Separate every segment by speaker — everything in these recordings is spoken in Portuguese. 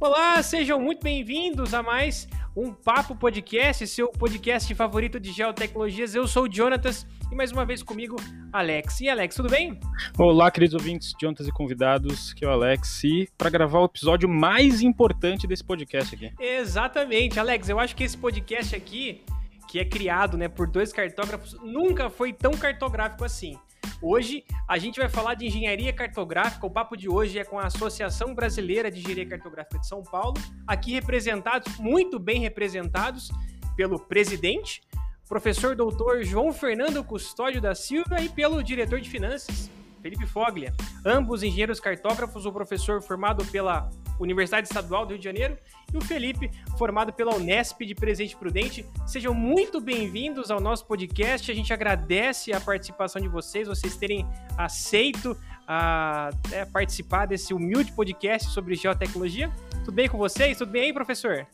Speaker 1: Olá, sejam muito bem-vindos a mais um Papo Podcast, seu podcast favorito de geotecnologias. Eu sou o Jonatas e mais uma vez comigo, Alex. E Alex, tudo bem?
Speaker 2: Olá, queridos ouvintes, Jonatas e convidados, que é o Alex, e para gravar o episódio mais importante desse podcast aqui.
Speaker 1: Exatamente, Alex, eu acho que esse podcast aqui, que é criado né, por dois cartógrafos, nunca foi tão cartográfico assim. Hoje a gente vai falar de engenharia cartográfica. O papo de hoje é com a Associação Brasileira de Engenharia Cartográfica de São Paulo, aqui representados, muito bem representados pelo presidente, professor doutor João Fernando Custódio da Silva e pelo diretor de finanças, Felipe Foglia. Ambos engenheiros cartógrafos, o professor formado pela Universidade Estadual do Rio de Janeiro, e o Felipe, formado pela Unesp de Presidente Prudente. Sejam muito bem-vindos ao nosso podcast. A gente agradece a participação de vocês, vocês terem aceito a, é, participar desse humilde podcast sobre geotecnologia. Tudo bem com vocês? Tudo bem aí, professor?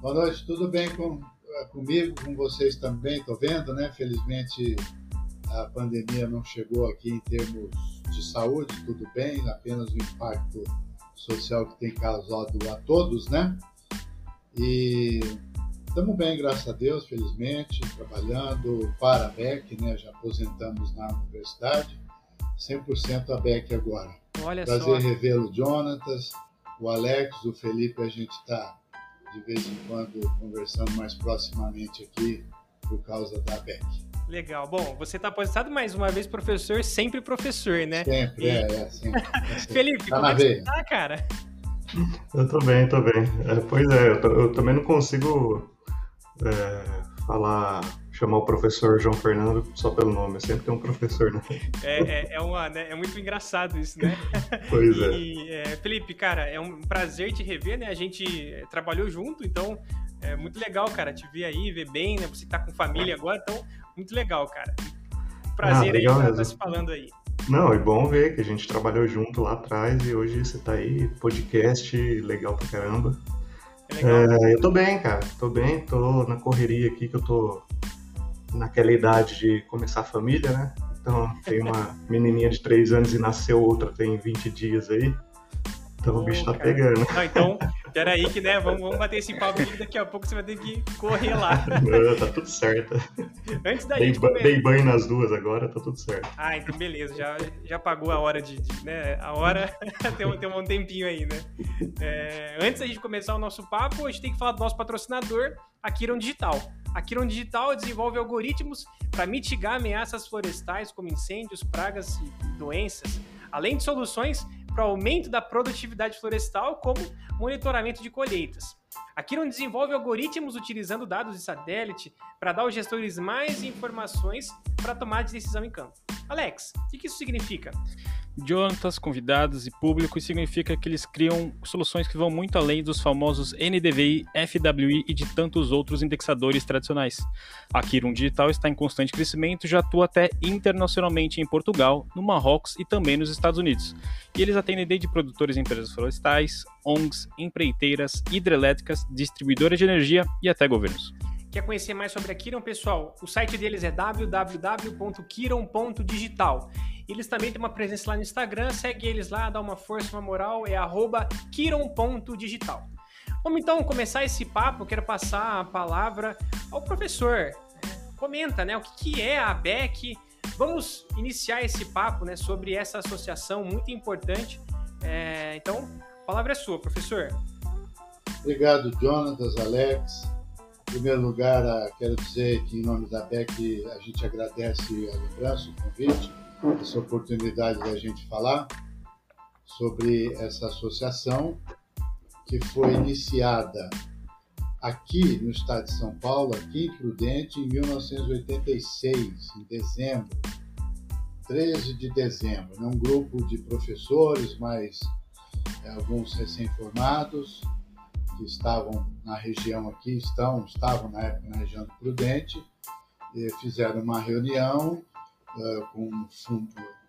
Speaker 3: Boa noite, tudo bem com, é, comigo, com vocês também, estou vendo, né? Felizmente a pandemia não chegou aqui em termos de saúde, tudo bem, apenas o impacto social que tem causado a todos, né? E estamos bem, graças a Deus, felizmente, trabalhando para a BEC, né? Já aposentamos na universidade, 100% a BEC agora.
Speaker 1: Olha
Speaker 3: Prazer
Speaker 1: só.
Speaker 3: revê-lo, Jonatas, o Alex, o Felipe, a gente está de vez em quando conversando mais proximamente aqui por causa da BEC.
Speaker 1: Legal. Bom, você está aposentado mais uma vez, professor, sempre professor, né?
Speaker 3: Sempre,
Speaker 1: E-
Speaker 3: é, é, sempre. é.
Speaker 1: Felipe,
Speaker 3: Tá
Speaker 1: como
Speaker 3: na
Speaker 1: é que você tá, cara?
Speaker 4: Eu tô bem, tô bem. É, pois é, eu, tô- eu também não consigo é, falar, chamar o professor João Fernando só pelo nome. Sempre tem um professor, né?
Speaker 1: É, é, é uma, né, é muito engraçado isso, né?
Speaker 4: Pois é.
Speaker 1: E, é, Felipe, cara, é um prazer te rever, né? A gente é, trabalhou junto, então é muito legal, cara, te ver aí, ver bem, né? Você tá com família agora, então muito legal, cara. Prazer
Speaker 4: Ah, legal
Speaker 1: aí estar
Speaker 4: mesmo.
Speaker 1: se falando aí.
Speaker 4: Não, é bom ver que a gente trabalhou junto lá atrás e hoje você tá aí, podcast legal pra caramba.
Speaker 1: É legal.
Speaker 4: É, eu tô bem, cara. Tô bem, tô na correria aqui que eu tô naquela idade de começar a família, né? Então tem uma menininha de 3 anos e nasceu outra tem 20 dias aí. Então o bicho tá
Speaker 1: cara.
Speaker 4: pegando.
Speaker 1: Não, então, peraí que, né, vamos, vamos bater esse papo aqui, daqui a pouco você vai ter que correr lá.
Speaker 4: Não, tá tudo certo.
Speaker 1: Antes da
Speaker 4: Dei,
Speaker 1: gente começar...
Speaker 4: dei banho nas duas agora, tá tudo certo.
Speaker 1: Ah, então beleza, já, já pagou a hora de, de- né? A hora tem, um, tem um tempinho aí, né? É, antes da gente começar o nosso papo, a gente tem que falar do nosso patrocinador, a Kiron Digital. A Kiron Digital desenvolve algoritmos para mitigar ameaças florestais como incêndios, pragas e doenças, além de soluções para aumento da produtividade florestal, como monitoramento de colheitas. A Kiron desenvolve algoritmos utilizando dados de satélite para dar aos gestores mais informações para tomar de decisão em campo. Alex, o que isso significa?
Speaker 2: Jonatas, convidados e público, isso significa que eles criam soluções que vão muito além dos famosos NDVI, FWI e de tantos outros indexadores tradicionais. A Kiron Digital está em constante crescimento e já atua até internacionalmente em Portugal, no Marrocos e também nos Estados Unidos. E eles atendem desde produtores e empresas florestais, ONGs, empreiteiras, hidrelétricas, distribuidoras de energia e até governos.
Speaker 1: Quer conhecer mais sobre a Kiron, pessoal? O site deles é www.kiron.digital. Eles também têm uma presença lá no Instagram, segue eles lá, dá uma força, uma moral, é kiron.digital. Vamos então começar esse papo, quero passar a palavra ao professor. Comenta, né, o que que é a ABEC, vamos iniciar esse papo, né, sobre essa associação muito importante. É, então, a palavra é sua, professor.
Speaker 3: Obrigado, Jonatas, Alex. Em primeiro lugar, ah, quero dizer que, em nome da BEC, a gente agradece a lembrança, o convite, essa oportunidade da gente falar sobre essa associação que foi iniciada aqui no estado de São Paulo, aqui em Prudente, em 1986, em dezembro, 13 de dezembro. né? Um grupo de professores, mais eh, alguns recém-formados, que estavam na região aqui, estão, estavam na época na região do Prudente, fizeram uma reunião eh, com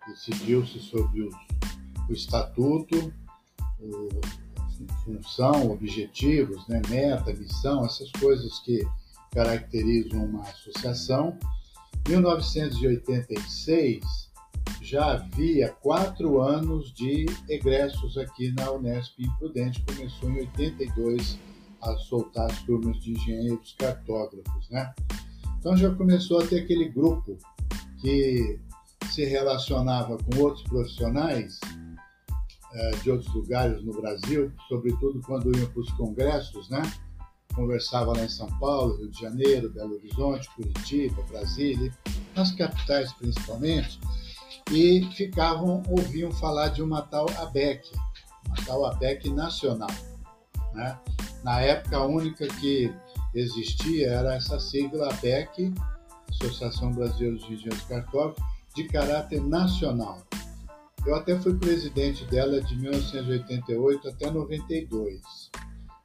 Speaker 3: decidiu-se sobre os- o estatuto, o, função, objetivos, né, meta, missão, essas coisas que caracterizam uma associação. 1986 já havia quatro anos de egressos aqui na Unesp em Prudente. Começou em 82 a soltar as turmas de engenheiros cartógrafos, né? Então já começou a ter aquele grupo que se relacionava com outros profissionais eh, de outros lugares no Brasil, sobretudo quando iam para os congressos, né? Conversava lá em São Paulo, Rio de Janeiro, Belo Horizonte, Curitiba, Brasília, nas capitais principalmente, e ficavam, ouviam falar de uma tal ABEC, uma tal ABEC nacional. Né? Na época, a única que existia era essa sigla ABEC, Associação Brasileira de Engenheiros Cartógrafos, de caráter nacional. Eu até fui presidente dela de 1988 até 92.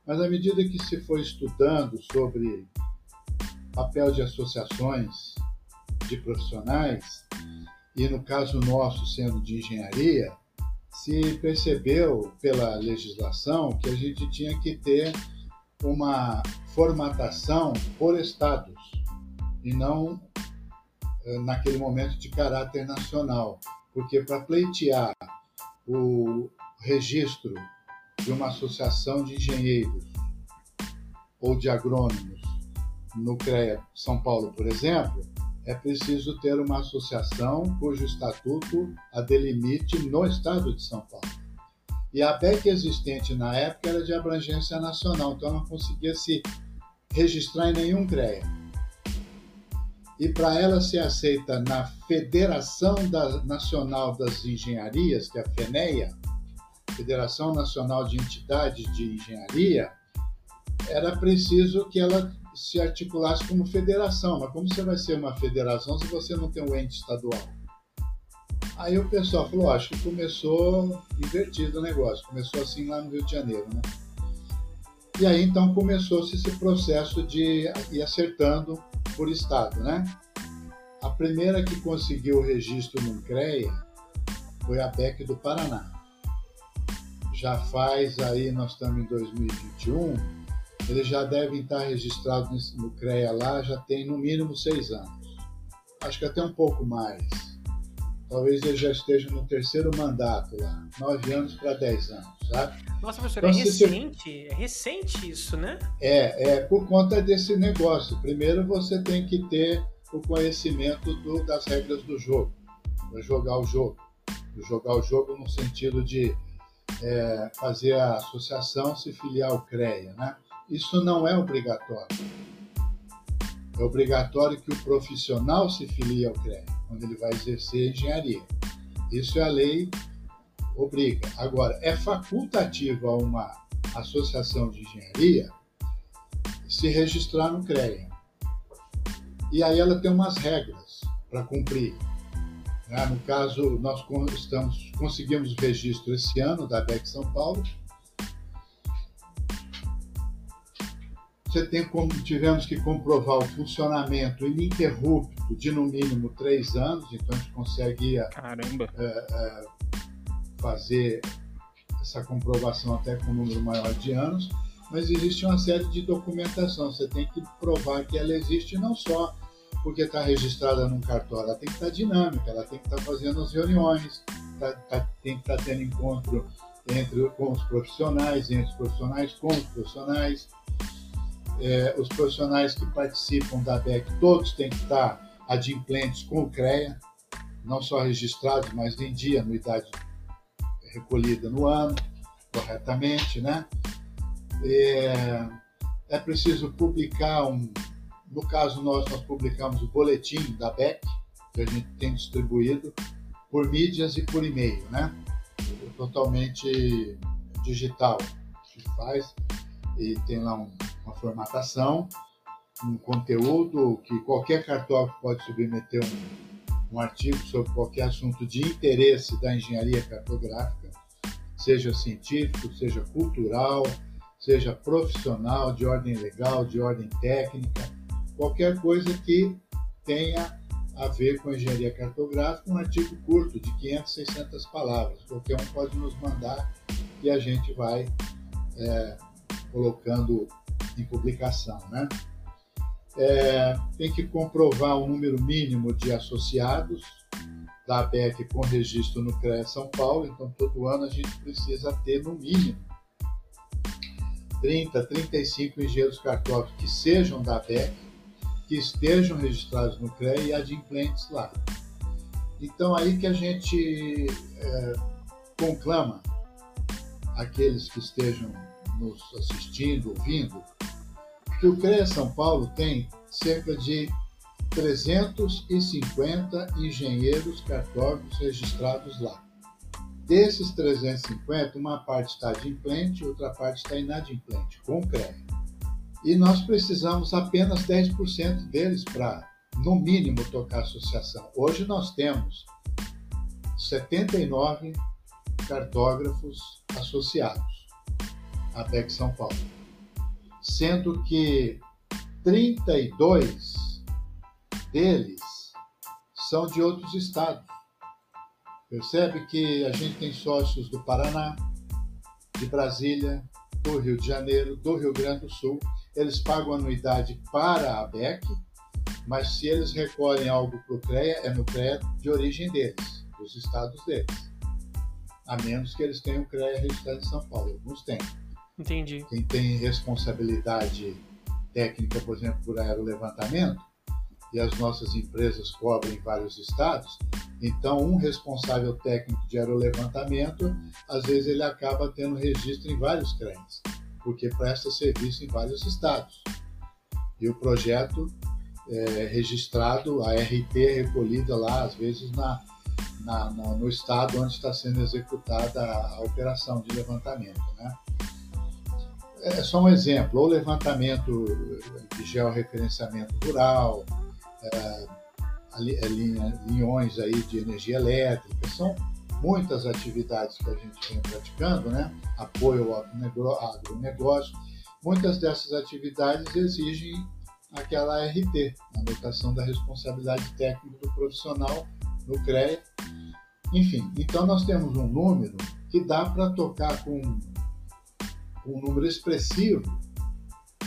Speaker 3: Mas à medida que se foi estudando sobre papel de associações de profissionais, e no caso nosso sendo de engenharia, se percebeu pela legislação que a gente tinha que ter uma formatação por estados e não eh, naquele momento de caráter nacional. Porque para pleitear o registro de uma associação de engenheiros ou de agrônomos no CREA São Paulo, por exemplo, é preciso ter uma associação cujo estatuto a delimite no estado de São Paulo. E a BEC existente na época era de abrangência nacional, então não conseguia se registrar em nenhum CREA e para ela ser aceita na Federação da, Nacional das Engenharias, que é a FENEA, Federação Nacional de Entidades de Engenharia, era preciso que ela se articulasse como federação. Mas como você vai ser uma federação se você não tem um ente estadual? Aí o pessoal falou, acho que começou invertido o negócio, começou assim lá no Rio de Janeiro, né? E aí então começou-se esse processo de ir acertando por estado, né? A primeira que conseguiu o registro no CREA foi a BEC do Paraná. Já faz aí, nós estamos em 2021, eles já devem estar registrados no CREA lá, já tem no mínimo seis anos. Acho que até um pouco mais. Talvez ele já esteja no terceiro mandato lá, nove anos para dez anos, sabe?
Speaker 1: Nossa, professor, então, é recente, se... é recente isso, né?
Speaker 3: É, é por conta desse negócio. Primeiro você tem que ter o conhecimento do, das regras do jogo, para jogar o jogo. Jogar o jogo no sentido de é, fazer a associação se filiar ao CREA, né? Isso não é obrigatório. É obrigatório que o profissional se filie ao CREA, quando ele vai exercer engenharia. Isso é a lei obriga. Agora, é facultativa uma associação de engenharia se registrar no CREA. E aí ela tem umas regras para cumprir. Né? No caso, nós estamos, conseguimos o registro esse ano da BEC São Paulo. Você tem como tivemos que comprovar o funcionamento ininterrupto de no mínimo três anos, então a gente conseguia
Speaker 2: Caramba.
Speaker 3: É, é, fazer essa comprovação até com um número maior de anos, mas existe uma série de documentação. Você tem que provar que ela existe não só porque está registrada num cartório, ela tem que estar tá dinâmica, ela tem que estar tá fazendo as reuniões, tá, tá, tem que estar tá tendo encontro entre com os profissionais, entre os profissionais com os profissionais. É, os profissionais que participam da BEC, todos têm que estar adimplentes com o CREA, não só registrados, mas em dia, anuidade recolhida no ano, corretamente, né? É, é preciso publicar um, no caso nós, nós publicamos o boletim da BEC, que a gente tem distribuído por mídias e por e-mail, né? Totalmente digital. A gente faz e tem lá um, uma formatação, um conteúdo que qualquer cartógrafo pode submeter um, um artigo sobre qualquer assunto de interesse da engenharia cartográfica seja científico, seja cultural, seja profissional, de ordem legal, de ordem técnica, qualquer coisa que tenha a ver com engenharia cartográfica, um artigo curto de 500, 600 palavras. Qualquer um pode nos mandar e a gente vai é, colocando em publicação. Né? É, tem que comprovar o número mínimo de associados, da ABEC com registro no CREA São Paulo, então todo ano a gente precisa ter no mínimo 30, 35 engenheiros cartógrafos que sejam da ABEC, que estejam registrados no CREA e adimplentes lá. Então aí que a gente é, conclama aqueles que estejam nos assistindo, ouvindo, que o CREA São Paulo tem cerca de 350 engenheiros cartógrafos registrados lá. Desses 350, uma parte está adimplente, outra parte está inadimplente, com CREA. E nós precisamos apenas 10% deles para, no mínimo, tocar a associação. Hoje nós temos 79 cartógrafos associados à PEC São Paulo, sendo que 32 deles são de outros estados. Percebe que a gente tem sócios do Paraná, de Brasília, do Rio de Janeiro, do Rio Grande do Sul. Eles pagam anuidade para a BEC, mas se eles recolhem algo para o CREA, é no CREA de origem deles, dos estados deles. A menos que eles tenham CREA registrado em São Paulo. Alguns têm.
Speaker 1: Entendi.
Speaker 3: Quem tem responsabilidade técnica, por exemplo, por aerolevantamento, e as nossas empresas cobrem vários estados, então um responsável técnico de aerolevantamento, às vezes ele acaba tendo registro em vários CREAs, porque presta serviço em vários estados. E o projeto é registrado, a RT é recolhida lá, às vezes na, na, na, no estado onde está sendo executada a, a operação de levantamento. Né? É só um exemplo, ou levantamento de georreferenciamento rural, é, é, linhões aí de energia elétrica, são muitas atividades que a gente vem praticando, né? apoio ao agronegócio. Muitas dessas atividades exigem aquela RT, a anotação da responsabilidade técnica do profissional no CREA. Enfim, então nós temos um número que dá para tocar com um número expressivo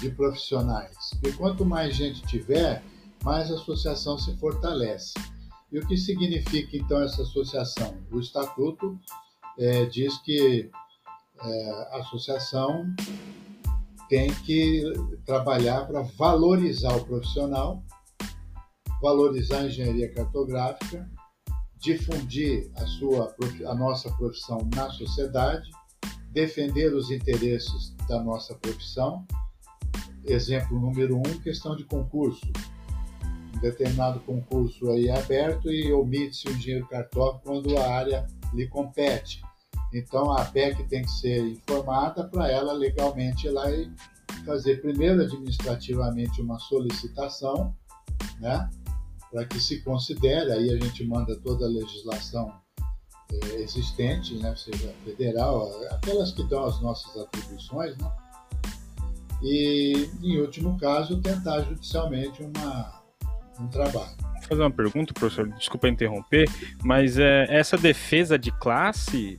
Speaker 3: de profissionais. E quanto mais gente tiver, mais a associação se fortalece. E o que significa então essa associação? O estatuto é, diz que é, a associação tem que trabalhar para valorizar o profissional, valorizar a engenharia cartográfica, difundir a, sua, a nossa profissão na sociedade, defender os interesses da nossa profissão. Exemplo número um, questão de concurso determinado concurso aí é aberto e omite-se o engenheiro cartógrafo quando a área lhe compete. Então a APEC tem que ser informada para ela legalmente ir lá e fazer primeiro administrativamente uma solicitação, né, para que se considere, aí a gente manda toda a legislação é, existente, né, seja federal, aquelas que dão as nossas atribuições, né, e em último caso tentar judicialmente uma um trabalho.
Speaker 2: Vou fazer uma pergunta, professor, desculpa interromper, mas é, essa defesa de classe,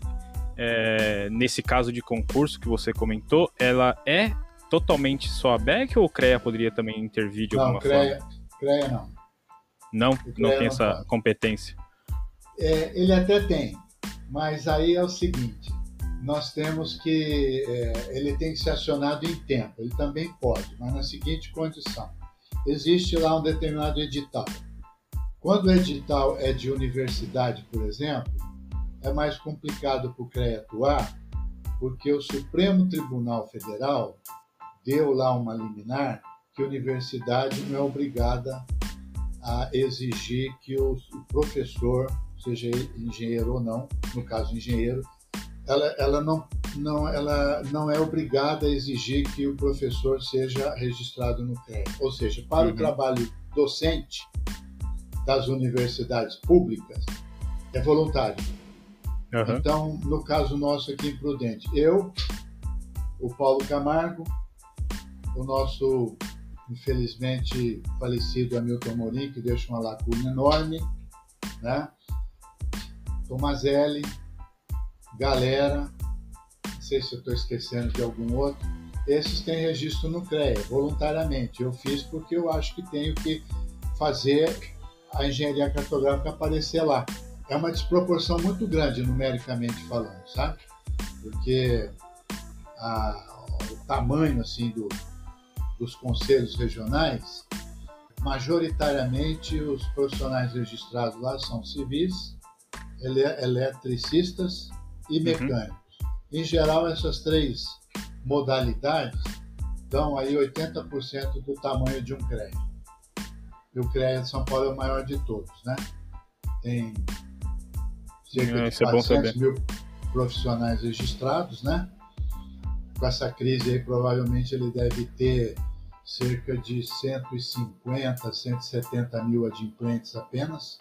Speaker 2: é, nesse caso de concurso que você comentou, ela é totalmente só a BEC ou o CREA poderia também intervir de
Speaker 3: não,
Speaker 2: alguma
Speaker 3: CREA,
Speaker 2: forma?
Speaker 3: CREA não.
Speaker 2: Não, não tem essa pode. competência.
Speaker 3: É, ele até tem, mas aí é o seguinte: nós temos que. É, ele tem que ser acionado em tempo, ele também pode, mas na seguinte condição: existe lá um determinado edital. Quando o edital é de universidade, por exemplo, é mais complicado para o CREA atuar, porque o Supremo Tribunal Federal deu lá uma liminar que a universidade não é obrigada a exigir que o professor, seja engenheiro ou não, no caso engenheiro, ela, ela, não, não, ela não é obrigada a exigir que o professor seja registrado no CREA. Ou seja, para uhum. o trabalho docente das universidades públicas, é voluntário. Uhum. Então, no caso nosso aqui em Prudente, eu, o Paulo Camargo, o nosso, infelizmente, falecido Hamilton Morim, que deixa uma lacuna enorme, né? Tomazelli, Galera, não sei se eu estou esquecendo de algum outro, esses têm registro no CREA, voluntariamente. Eu fiz porque eu acho que tenho que fazer a engenharia cartográfica aparecer lá. é uma desproporção muito grande numericamente falando, sabe? Porque a, o tamanho assim do, dos conselhos regionais, majoritariamente os profissionais registrados lá são civis, ele, eletricistas e uhum. mecânicos. Uhum. Em geral, essas três modalidades dão aí 80% do tamanho de um crédito. E o CREA de São Paulo é o maior de todos, né? Tem cerca é, de 400 é mil profissionais registrados, né? Com essa crise aí, provavelmente ele deve ter cerca de 150, 170 mil adimplentes apenas.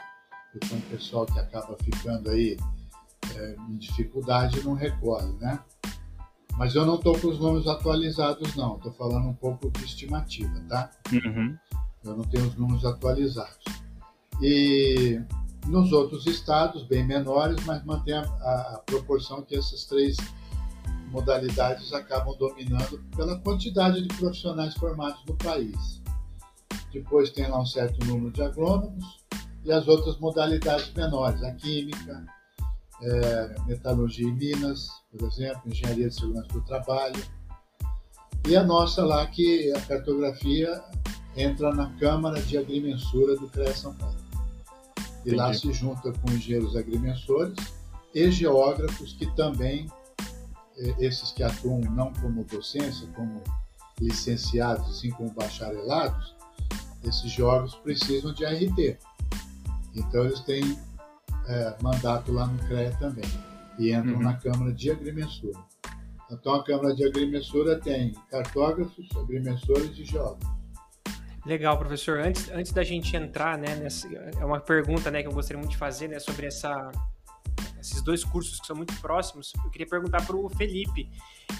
Speaker 3: Então, o pessoal que acaba ficando aí é, em dificuldade não recorre, né? Mas eu não estou com os números atualizados, não. Estou falando um pouco de estimativa, tá? Uhum. Eu não tenho os números atualizados. E nos outros estados, bem menores, mas mantém a, a, a proporção que essas três modalidades acabam dominando pela quantidade de profissionais formados no país. Depois tem lá um certo número de agrônomos e as outras modalidades menores, a química, é, metalurgia e minas, por exemplo, engenharia de segurança do trabalho. E a nossa lá, que a cartografia entra na Câmara de Agrimensura do CREA São Paulo. E Entendi. lá se junta com engenheiros agrimensores e geógrafos que também, é, esses que atuam não como docência, como licenciados, assim como bacharelados, esses geógrafos precisam de ART. Então eles têm é, mandato lá no CREA também e entram uhum. na Câmara de Agrimensura. Então a Câmara de Agrimensura tem cartógrafos, agrimensores e geógrafos.
Speaker 1: Legal, professor. Antes, antes da gente entrar, né, nessa, é uma pergunta, né, que eu gostaria muito de fazer, né, sobre essa, esses dois cursos que são muito próximos. Eu queria perguntar para o Felipe,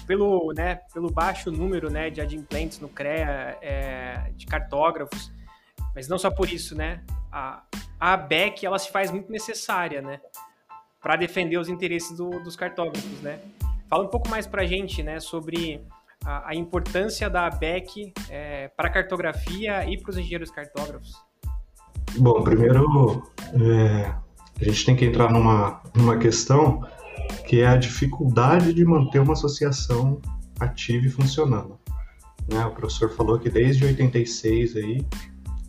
Speaker 1: pelo, né, pelo baixo número, né, de adimplentes no CREA, é, de cartógrafos, mas não só por isso, né, a, a ABEC ela se faz muito necessária, né? Para defender os interesses do, dos cartógrafos, né? Fala um pouco mais para a gente, né, sobre a, a importância da ABEC é, para a cartografia e para os engenheiros cartógrafos.
Speaker 4: Bom, primeiro é, a gente tem que entrar numa, numa questão que é a dificuldade de manter uma associação ativa e funcionando. Né? O professor falou que desde 86 aí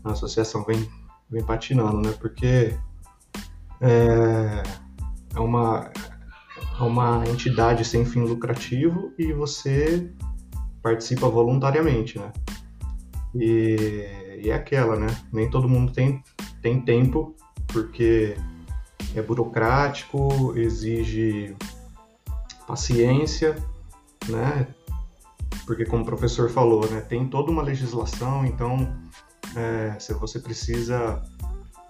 Speaker 4: a associação vem vem patinando, né? Porque é, é, uma, é uma entidade sem fim lucrativo e você participa voluntariamente, né? E, e é aquela, né? Nem todo mundo tem, tem tempo, porque é burocrático, exige paciência, né? Porque como o professor falou, né, tem toda uma legislação, então é, se você precisa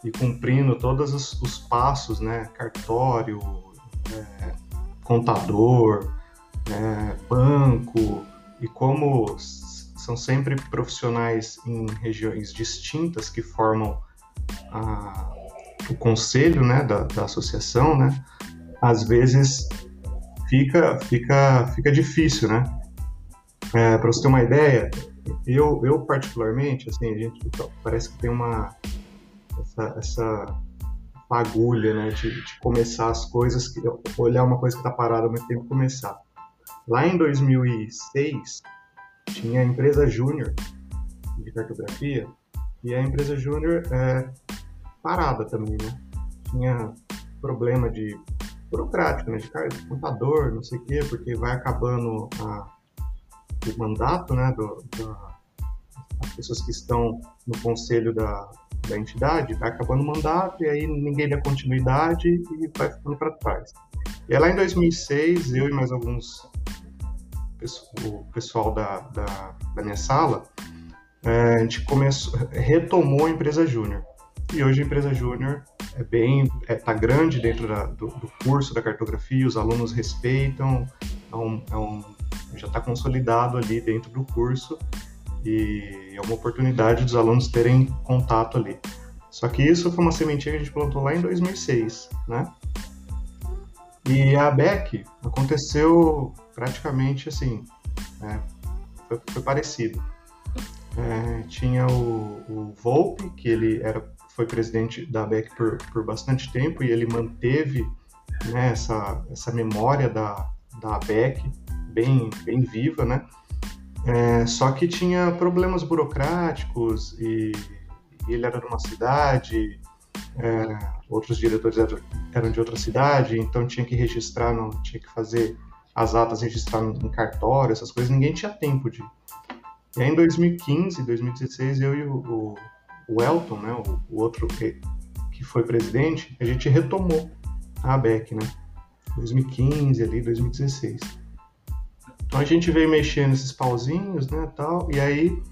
Speaker 4: ir cumprindo todos os, os passos, né, cartório, é, contador, é, banco, e como são sempre profissionais em regiões distintas que formam a, o conselho né, da, da associação, né, às vezes fica, fica, fica difícil, né? É, Para você ter uma ideia, eu, eu particularmente, assim, a gente parece que tem uma essa, essa fagulha, né, de, de, começar as coisas, que, olhar uma coisa que está parada, mas tem que começar. Lá em 2006 tinha a empresa Júnior de cartografia e a empresa Júnior é parada também, né? Tinha problema de burocrático, né? De contador, não sei o quê, porque vai acabando a, o mandato, né? Do, da, as pessoas que estão no conselho da, da entidade, vai acabando o mandato e aí ninguém dá continuidade e vai ficando para trás. E lá em 2006, eu e mais alguns o pessoal da, da, da minha sala, é, a gente começou, retomou a empresa júnior. E hoje a empresa júnior é bem, é, tá grande dentro da, do, do, curso da cartografia, os alunos respeitam, é um, é um, já está consolidado ali dentro do curso e é uma oportunidade dos alunos terem contato ali. Só que isso foi uma sementinha que a gente plantou lá em 2006, né? E a ABEC aconteceu praticamente assim, né? foi, foi, parecido. É, tinha o, o Volpe, que ele era foi presidente da ABEC por, por bastante tempo e ele manteve né, essa, essa memória da, da ABEC bem, bem viva, né? É, só que tinha problemas burocráticos e, e ele era de uma cidade, é, outros diretores eram, de outra cidade, então tinha que registrar, não tinha que fazer as atas registrar em cartório, essas coisas, ninguém tinha tempo de. E aí em 2015, 2016, eu e o, o Elton, né, o, o outro que, que foi presidente, a gente retomou a ABEC, né? 2015 ali, 2016. Então a gente veio mexendo nesses pauzinhos, né, tal, e aí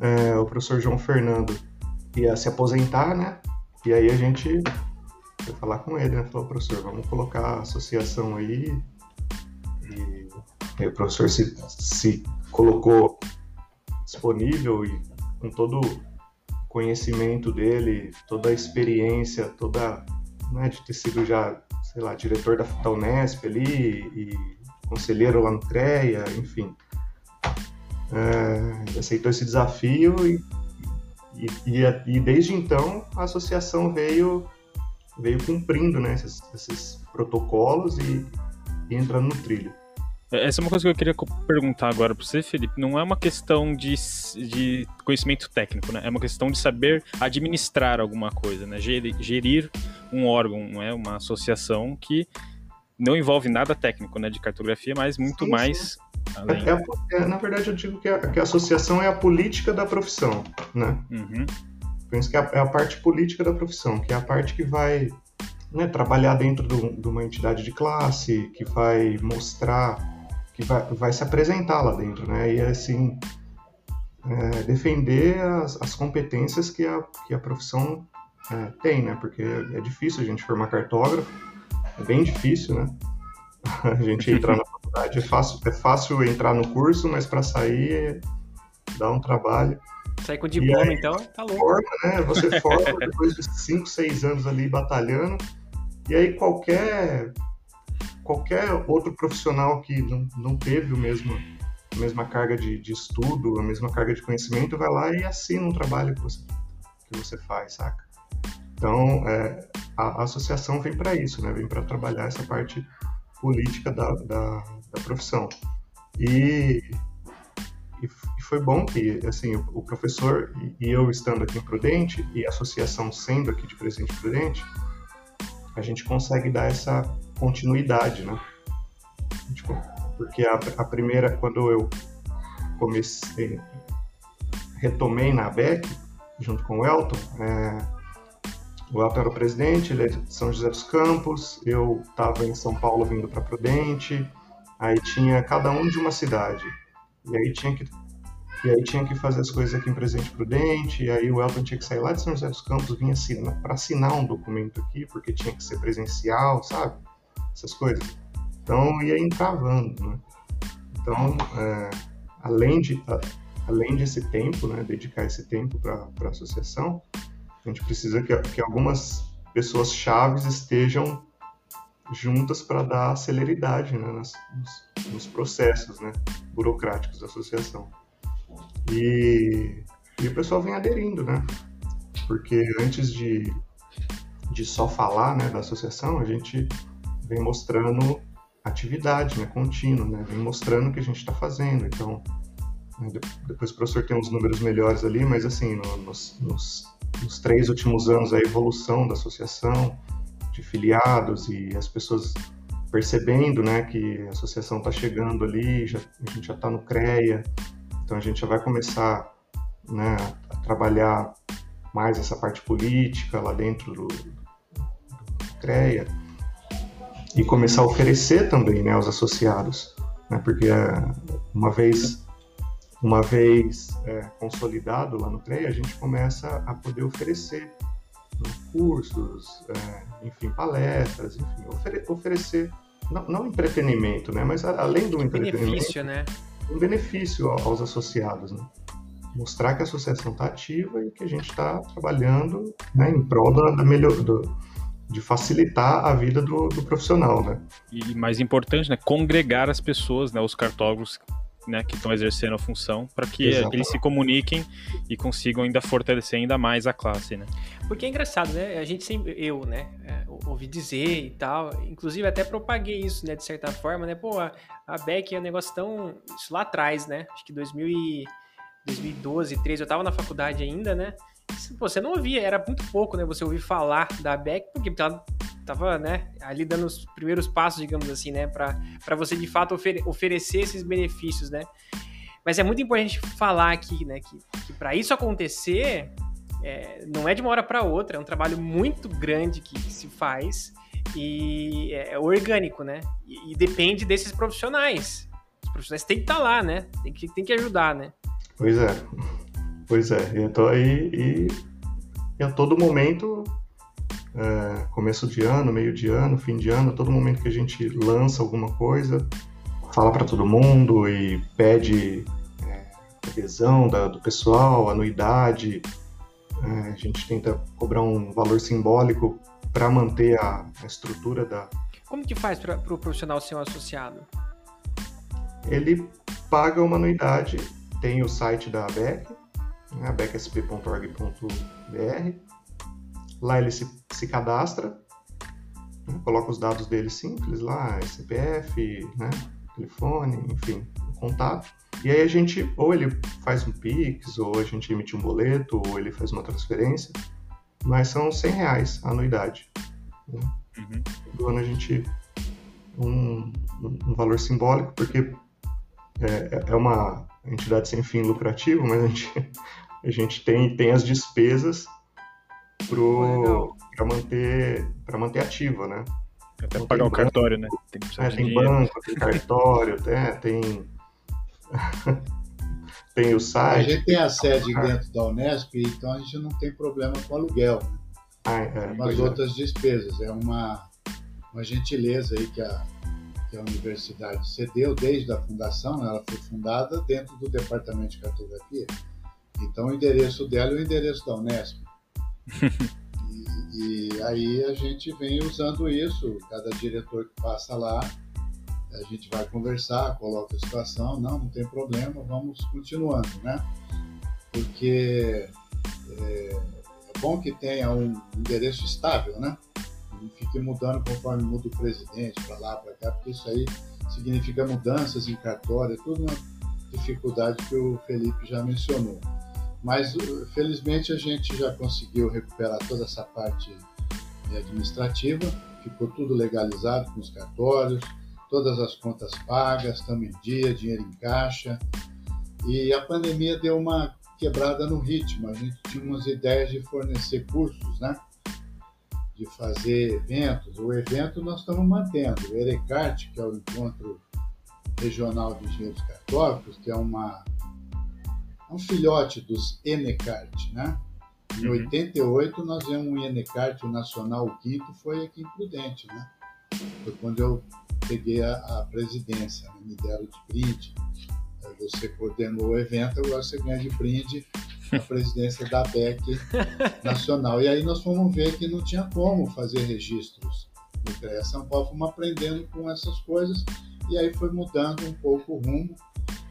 Speaker 4: é, o professor João Fernando ia se aposentar, né, e aí a gente foi falar com ele, né, falou, professor, vamos colocar a associação aí, e aí o professor se, se colocou disponível e com todo conhecimento dele, toda a experiência, toda, né, de ter sido já, sei lá, diretor da, da Unesp ali e conselheiro lá no CREA, enfim. É, aceitou esse desafio e, e, e, e, desde então a associação veio, veio cumprindo né, esses, esses protocolos e, e entrando no trilho.
Speaker 2: É, essa é uma coisa que eu queria perguntar agora para você, Felipe. Não é uma questão de, de conhecimento técnico, né? É uma questão de saber administrar alguma coisa, né? Gerir, gerir um órgão, não é? Uma associação que não envolve nada técnico, né, de cartografia, mas muito sim, mais sim. além.
Speaker 4: É, é, na verdade, eu digo que a, que a, associação é a política da profissão, né? Uhum. Penso que é a, é a, parte política da profissão, que é a parte que vai né, trabalhar dentro do, de uma entidade de classe, que vai mostrar, que vai, vai se apresentar lá dentro, né? E assim é, defender as, as, competências que a, que a profissão é, tem, né? Porque é difícil a gente formar cartógrafo é bem difícil, né? A gente entrar na faculdade é fácil, é fácil entrar no curso, mas para sair dá um trabalho.
Speaker 1: Sair com diploma, aí, então, tá louco.
Speaker 4: Forma, né? Você forma depois de 5, 6 anos ali batalhando, e aí qualquer qualquer outro profissional que não, não teve o mesmo, a mesma carga de, de estudo, a mesma carga de conhecimento, vai lá e assina um trabalho que você, que você faz, saca? Então, é, a, a, associação vem para isso, né? vem para trabalhar essa parte política da, da, da profissão. E, e, foi bom que assim, o, o professor e, e, eu estando aqui em Prudente, e a associação sendo aqui de Presidente Prudente, a gente consegue dar essa continuidade, né? Tipo, porque a, a primeira, quando eu comecei, retomei na ABEC, junto com o Elton, é, o Elton era o presidente, ele é de São José dos Campos, eu estava em São Paulo vindo para Prudente, aí tinha cada um de uma cidade. E aí tinha que e aí tinha que fazer as coisas aqui em Presidente Prudente, e aí o Elton tinha que sair lá de São José dos Campos, vinha para assinar um documento aqui, porque tinha que ser presencial, sabe? Essas coisas. Então ia encravando, né? Então, é, além, de, além desse tempo, né, dedicar esse tempo para a associação, a gente precisa que, que algumas pessoas chaves estejam juntas para dar celeridade né, nas, nos, nos, processos né, burocráticos da associação. E, e o pessoal vem aderindo, né? Porque antes de, de só falar né, da associação, a gente vem mostrando atividade né, contínua, né? Vem mostrando o que a gente está fazendo. Então, né, depois o professor tem uns números melhores ali, mas assim, no, nos, nos nos três últimos anos a evolução da associação de filiados e as pessoas percebendo né, que a associação está chegando ali, já, a gente já está no CREA, então a gente já vai começar né, a trabalhar mais essa parte política lá dentro do, do CREA e começar a oferecer também né, aos associados, né, porque uma vez uma vez é, consolidado lá no CREA, a gente começa a poder oferecer né, cursos, é, enfim, palestras, enfim, ofere oferecer, não, não, entretenimento, né, mas além do entretenimento, benefício,
Speaker 1: né?
Speaker 4: um benefício aos associados, né? mostrar que a associação está ativa e que a gente está trabalhando né, em prol da, da melhor, do, de facilitar a vida do, do, profissional, né?
Speaker 2: E mais importante, né, congregar as pessoas, né, os cartógrafos né, que estão exercendo a função, para que
Speaker 4: Exatamente.
Speaker 2: eles se comuniquem e consigam ainda fortalecer ainda mais a classe, né?
Speaker 1: Porque é engraçado, né? A gente sempre, eu, né, é, ouvi dizer e tal, inclusive até propaguei isso, né, de certa forma, né? Pô, a, a Beck é um negócio tão. Isso lá atrás, né? Acho que 2000 e, 2012, 13, eu tava na faculdade ainda, né? Você não ouvia, era muito pouco, né? Você ouvir falar da Beck, porque ela tava, né, ali dando os primeiros passos, digamos assim, né, para você de fato ofere oferecer esses benefícios, né? Mas é muito importante falar aqui, né, que, que para isso acontecer, é, não é de uma hora para outra, é um trabalho muito grande que se faz e é, é orgânico, né? E, e, depende desses profissionais. Os profissionais têm que estar tá lá, né? Tem que, tem que ajudar, né?
Speaker 4: Pois é. Pois é. Eu tô aí e, e a todo momento é, começo de ano, meio de ano, fim de ano, todo momento que a gente lança alguma coisa, fala para todo mundo e pede é, adesão da, do pessoal, anuidade. É, a gente tenta cobrar um valor simbólico para manter a, a, estrutura da.
Speaker 1: Como que faz para o pro profissional ser um associado?
Speaker 4: Ele paga uma anuidade, tem o site da ABEC, né, abecsp.org.br Lá ele se, se cadastra, né? coloca os dados dele simples lá, CPF, né? telefone, enfim, contato. E aí a gente, ou ele faz um Pix, ou a gente emite um boleto, ou ele faz uma transferência, mas são 100 reais a anuidade. Né? Uhum. Do ano a gente um, um valor simbólico, porque é, é uma entidade sem fim lucrativo, mas a gente, a gente tem, tem as despesas para manter para manter ativa, né?
Speaker 2: Até então, pagar o cartório, né?
Speaker 4: Tem, é, tem banco, tem cartório, né? tem tem o site.
Speaker 3: A gente tem a sede dentro da Unesp, então a gente não tem problema com aluguel. Né? Ah, é, Umas é. outras é. despesas. É uma, uma gentileza aí que a, que a universidade cedeu desde a fundação, né? ela foi fundada dentro do departamento de cartografia. Então o endereço dela é o endereço da Unesp e, e, aí a gente vem usando isso, cada diretor que passa lá, a gente vai conversar, coloca a situação, não, não tem problema, vamos continuando, né? Porque é, é bom que tenha um endereço estável, né? Não fique mudando conforme muda o presidente para lá, para cá, porque isso aí significa mudanças em cartório, é tudo uma dificuldade que o Felipe já mencionou. Mas felizmente a gente já conseguiu recuperar toda essa parte administrativa, ficou tudo legalizado com os cartórios, todas as contas pagas, estamos em dia, dinheiro em caixa. E a pandemia deu uma quebrada no ritmo. A gente tinha umas ideias de fornecer cursos, né? De fazer eventos. O evento nós estamos mantendo. O ERECART, que é o Encontro Regional de Engenheiros Cartógrafos, que é uma um filhote dos Enecart, né? Em uhum. 88 nós vimos um Enecart, o Nacional, o quinto, foi aqui em Prudente, né? Foi quando eu peguei a, a presidência, né? me deram de brinde. Você coordenou o evento, agora você ganha de brinde a presidência da BEC Nacional. E aí nós fomos ver que não tinha como fazer registros no CREA São Paulo, fomos aprendendo com essas coisas e aí foi mudando um pouco o rumo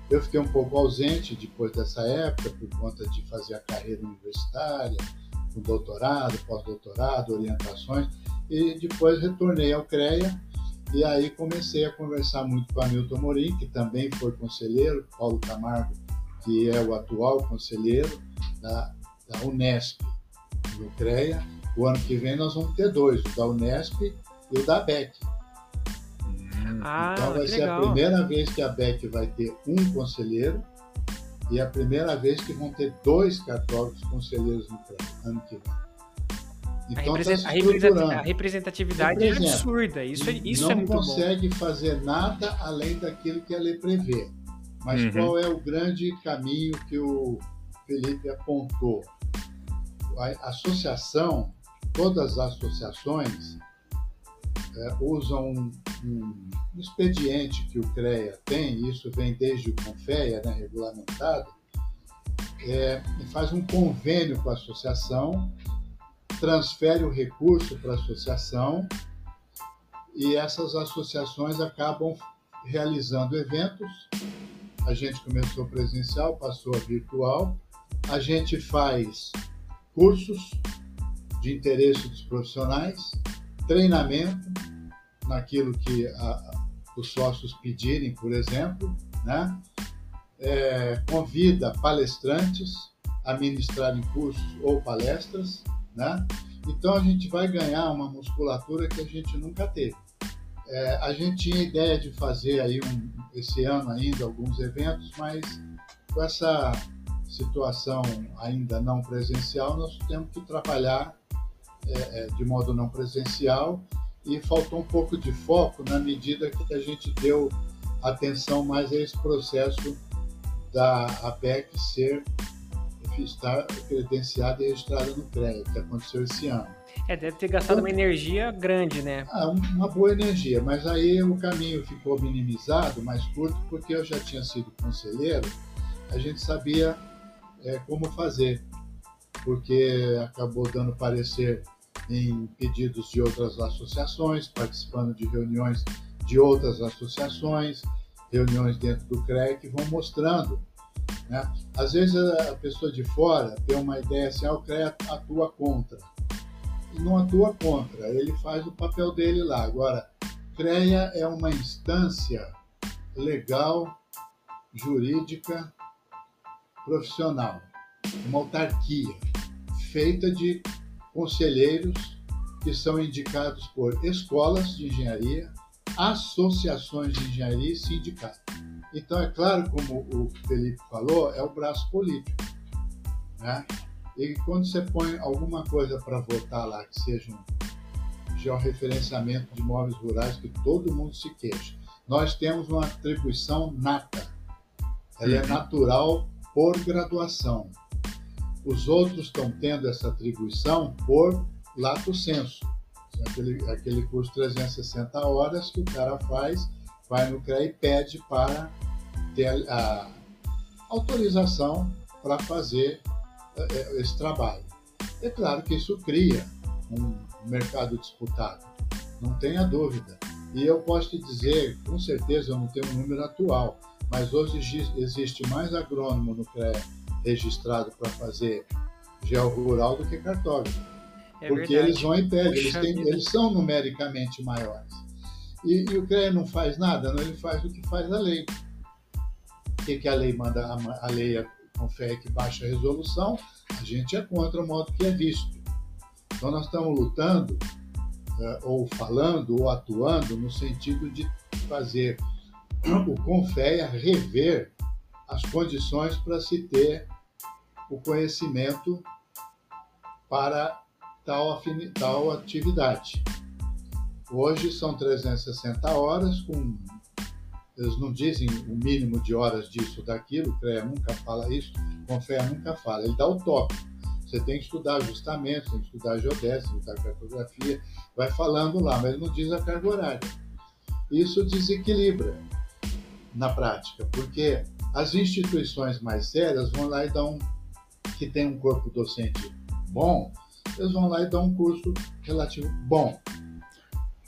Speaker 3: eu fiquei um pouco ausente depois dessa época, por conta de fazer a carreira universitária, com doutorado, pós-doutorado, orientações, e depois retornei ao CREA, e aí comecei a conversar muito com Hamilton Morim, que também foi conselheiro, Paulo Camargo, que é o atual conselheiro da, da Unesp, do CREA. O ano que vem nós vamos ter dois, o da Unesp e o da BEC.
Speaker 1: Ah,
Speaker 3: então vai ser
Speaker 1: legal.
Speaker 3: a primeira vez que a BEC vai ter um conselheiro e a primeira vez que vão ter dois cartógrafos conselheiros no ano que vem.
Speaker 1: Então, a, tá representatividade, a representatividade é absurda. Isso, é, isso
Speaker 3: não
Speaker 1: é muito
Speaker 3: consegue fazer nada além daquilo que a lei prevê. Mas uhum. qual é o grande caminho que o Felipe apontou? A associação, todas as associações é, usam um, um, expediente que o CREA tem, isso vem desde o CONFEA, né, regulamentado, é, e faz um convênio com a associação, transfere o recurso para a associação e essas associações acabam realizando eventos a gente começou presencial, passou a virtual. A gente faz cursos de interesse dos profissionais, treinamento naquilo que a, os sócios pedirem, por exemplo, né? É, convida palestrantes a ministrarem cursos ou palestras, né? Então a gente vai ganhar uma musculatura que a gente nunca teve. É, a gente tinha ideia de fazer aí um, esse ano ainda alguns eventos, mas com essa situação ainda não presencial, nós temos que trabalhar é, é, de modo não presencial e faltou um pouco de foco na medida que a gente deu atenção mais a esse processo da APEC ser estar credenciada e registrada no CREA, que aconteceu esse ano.
Speaker 1: É, deve ter gastado uma energia grande, né?
Speaker 3: Ah, uma boa energia, mas aí o caminho ficou minimizado, mais curto, porque eu já tinha sido conselheiro, a gente sabia é, como fazer, porque acabou dando parecer em pedidos de outras associações, participando de reuniões de outras associações, reuniões dentro do CREA que vão mostrando. Né? Às vezes a pessoa de fora tem uma ideia assim, ah, o CREA atua contra não atua contra, ele faz o papel dele lá. Agora, CREA é uma instância legal, jurídica, profissional, uma autarquia feita de conselheiros que são indicados por escolas de engenharia, associações de engenharia e sindicatos. Então, é claro, como o Felipe falou, é o braço político. Né? E quando você põe alguma coisa para votar lá, que seja um georreferenciamento de imóveis rurais, que todo mundo se queixa, nós temos uma atribuição nata. Ela é uhum. natural por graduação. Os outros estão tendo essa atribuição por lato senso. Aquele, aquele curso 360 horas que o cara faz, vai no CREA e pede para ter a, a autorização para fazer é, é, esse trabalho. É claro que isso cria um mercado disputado, não tenha dúvida. E eu posso te dizer, com certeza eu não tenho um número atual, mas hoje existe mais agrônomo no CREA registrado para fazer geo rural do que cartógrafo. É porque verdade. eles vão em pé, eles, eles, são numericamente maiores. E, e, o CREA não faz nada, não, ele faz o que faz a lei. O que, que a lei manda? A, a lei com fé que baixa resolução, a gente é contra o modo que é visto. Então nós estamos lutando, é, ou falando, ou atuando no sentido de fazer o Confeia rever as condições para se ter o conhecimento para tal, tal atividade. Hoje são 360 horas com eles não dizem o mínimo de horas disso ou daquilo, o CREA nunca fala isso, o CONFEA nunca fala, ele dá o tópico. Você tem que estudar ajustamento, tem que estudar geodésia, estudar cartografia, vai falando lá, mas não diz a carga horária. Isso desequilibra na prática, porque as instituições mais sérias vão lá e dão, que tem um corpo docente bom, eles vão lá e dão um curso relativo bom.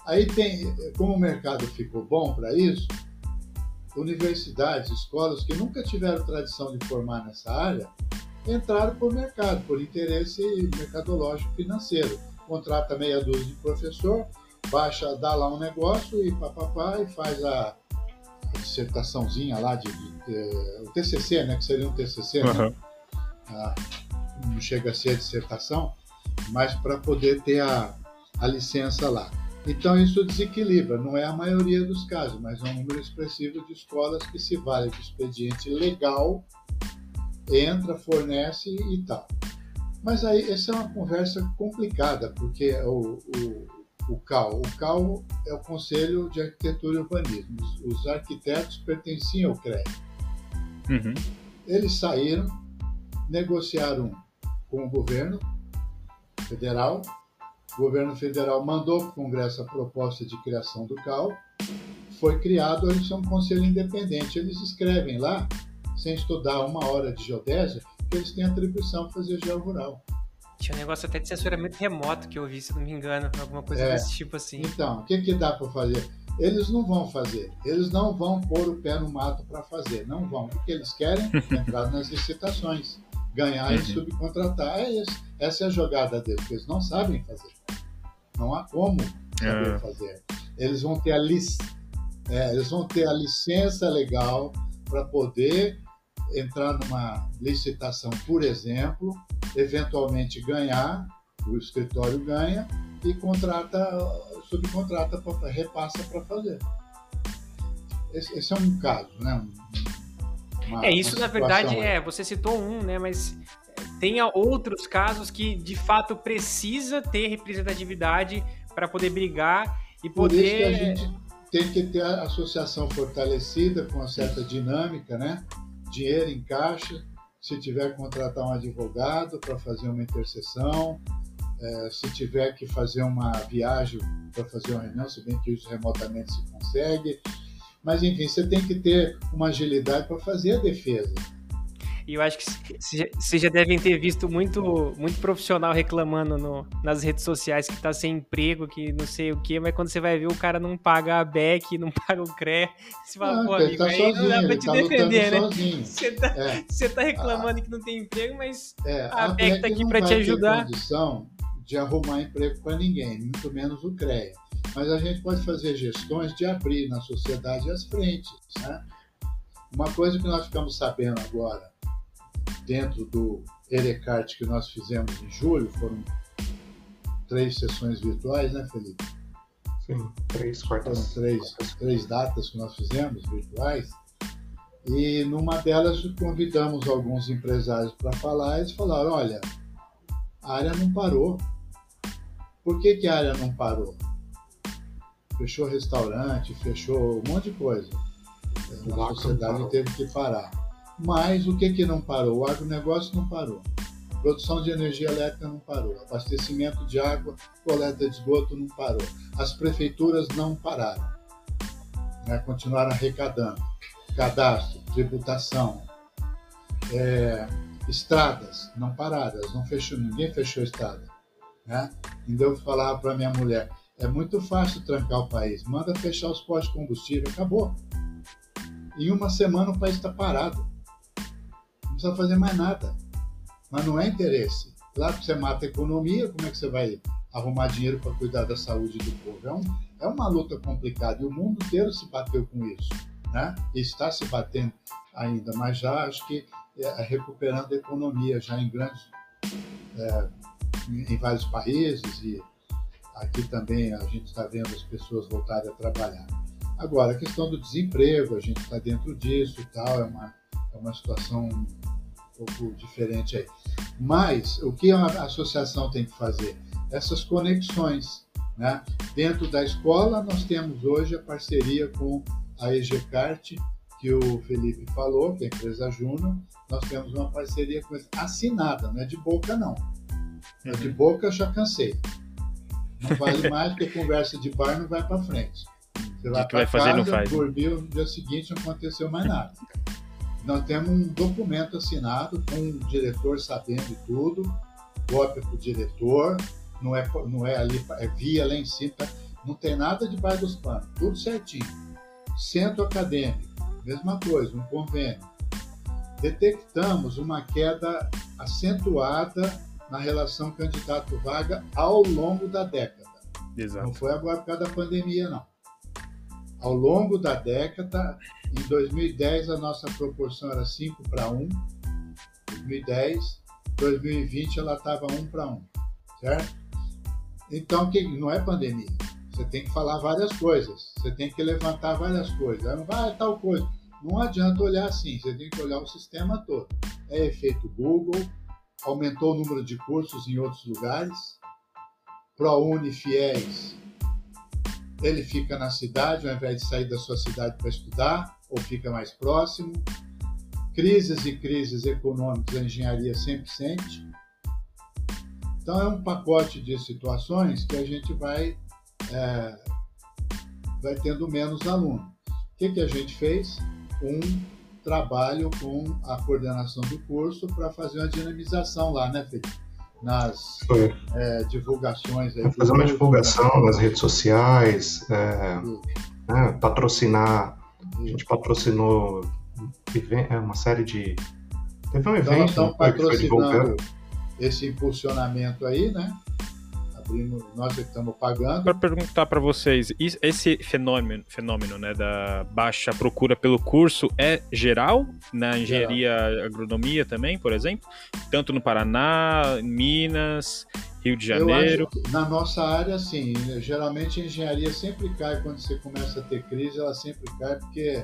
Speaker 3: Aí tem, como o mercado ficou bom para isso, universidades, escolas que nunca tiveram tradição de formar nessa área, entraram por mercado, por interesse mercadológico financeiro. Contrata meia dúzia de professor, baixa, dá lá um negócio e papapá, e faz a, dissertaçãozinha lá de, de, de, o TCC, né, que seria um TCC, uhum. né? Não chega a ser a dissertação, mas para poder ter a, a licença lá. Então isso desequilibra, não é a maioria dos casos, mas é um número expressivo de escolas que se vale do expediente legal, entra, fornece e tal. Mas aí essa é uma conversa complicada, porque o, o, o CAL, o CAL é o Conselho de Arquitetura e Urbanismo, os arquitetos pertenciam ao CREA. Uhum. Eles saíram, negociaram com o governo federal o governo federal mandou para o Congresso a proposta de criação do CAL, foi criado, eles são um conselho independente. Eles escrevem lá, sem estudar uma hora de geodésia, que eles têm atribuição para fazer georural.
Speaker 1: Tinha um negócio até de censuramento remoto que eu vi, se não me engano, alguma coisa é, desse tipo assim.
Speaker 3: Então, o que, que dá para fazer? eles não vão fazer. Eles não vão pôr o pé no mato para fazer. Não vão, porque eles querem entrar nas licitações, ganhar uhum. e subcontratar. É isso. Essa é a jogada deles, porque eles não sabem fazer. Não há como saber é. fazer. Eles vão ter a lic... É, eles vão ter a licença legal para poder entrar numa licitação, por exemplo, eventualmente ganhar, o escritório ganha e contrata, subcontrata, repassa para fazer. Esse, esse, é um caso, né?
Speaker 1: Uma, é, isso na verdade é, você citou um, né? Mas tem outros casos que de fato precisa ter representatividade para poder brigar e poder. Por isso
Speaker 3: que a gente tem que ter a associação fortalecida com uma certa dinâmica, né? Dinheiro em caixa, se tiver que contratar um advogado para fazer uma intercessão, é, se tiver que fazer uma viagem para fazer uma reunião, se bem que isso remotamente se consegue. Mas, enfim, você tem que ter uma agilidade para fazer a defesa.
Speaker 1: E eu acho que vocês já devem ter visto muito, muito profissional reclamando no, nas redes sociais que está sem emprego, que não sei o quê, mas quando você vai ver, o cara não paga a BEC, não paga o CRE. Você fala,
Speaker 3: não, pô, amigo, tá aí sozinho, não dá pra te tá defender, né?
Speaker 1: Sozinho. Você tá, é. tá reclamando ah, que não tem emprego, mas é, a, a BEC tá aqui para te ajudar.
Speaker 3: condição de arrumar emprego para ninguém, muito menos o CREA. Mas a gente pode fazer gestões de abrir na sociedade as frentes. Né? Uma coisa que nós ficamos sabendo agora, dentro do Erecart que nós fizemos em julho, foram três sessões virtuais, né, Felipe?
Speaker 4: Sim, três quartas.
Speaker 3: Foram três, três datas que nós fizemos virtuais. E numa delas convidamos alguns empresários para falar e eles falaram: olha, a área não parou. Por que, que a área não parou? Fechou restaurante, fechou um monte de coisa. A sociedade teve que parar. Mas o que, que não parou? O agronegócio não parou. Produção de energia elétrica não parou. Abastecimento de água, coleta de esgoto não parou. As prefeituras não pararam. Né? Continuaram arrecadando. Cadastro, tributação, é, estradas não pararam, não fechou, ninguém fechou estrada. Né? Então eu falava para minha mulher, é muito fácil trancar o país, manda fechar os postos de combustível, acabou. Em uma semana o país está parado. Não precisa fazer mais nada. Mas não é interesse. Que você mata a economia, como é que você vai arrumar dinheiro para cuidar da saúde do povo? É, um, é uma luta complicada e o mundo inteiro se bateu com isso. Né? E está se batendo ainda, mas já acho que é, recuperando a economia já em grandes é, em vários países e aqui também a gente está vendo as pessoas voltarem a trabalhar. Agora, a questão do desemprego, a gente está dentro disso e tal, é uma, é uma situação um pouco diferente aí. Mas o que a associação tem que fazer? Essas conexões. Né? Dentro da escola, nós temos hoje a parceria com a EGCART, que o Felipe falou, que é a empresa Júnior, nós temos uma parceria com eles assinada, não é de boca não. É de uhum. boca eu já cansei. Não vale mais porque conversa de bar não vai para frente.
Speaker 2: Você vai para casa, não faz.
Speaker 3: dormiu, no dia seguinte não aconteceu mais nada. Nós temos um documento assinado com o diretor sabendo de tudo, cópia para o diretor, não é, não é ali, é via lá em cima, não tem nada de baixo dos panos, tudo certinho. Centro acadêmico, mesma coisa, um convênio. Detectamos uma queda acentuada na relação candidato-vaga ao longo da década. Exato. Não foi agora por causa da pandemia, não. Ao longo da década, em 2010 a nossa proporção era 5 para 1, 2010, 2020 ela estava 1 para 1, certo? Então, que não é pandemia. Você tem que falar várias coisas, você tem que levantar várias coisas. Não vai ah, tal coisa. Não adianta olhar assim, você tem que olhar o sistema todo. É efeito Google, aumentou o número de cursos em outros lugares. ProUni Fiéis, ele fica na cidade ao invés de sair da sua cidade para estudar, ou fica mais próximo. Crises e crises econômicas a engenharia sempre sente. Então é um pacote de situações que a gente vai é, vai tendo menos aluno. O que, que a gente fez? Um trabalho com a coordenação do curso para fazer uma dinamização lá, né, Felipe? Nas é, divulgações. Aí
Speaker 4: fazer uma divulgação nas redes sociais. É, né, patrocinar. A gente patrocinou é uma série de. Teve um
Speaker 3: Então, nós
Speaker 4: evento
Speaker 3: estamos
Speaker 4: né,
Speaker 3: patrocinando esse impulsionamento aí, né? Abrimos, nós estamos pagando.
Speaker 2: Para perguntar para vocês, esse fenômeno, fenômeno né, da baixa procura pelo curso é geral na engenharia agronomia também, por exemplo? Tanto no Paraná, Minas, Rio de Janeiro.
Speaker 3: Na nossa área, sim. Geralmente a engenharia sempre cai quando você começa a ter crise, ela sempre cai porque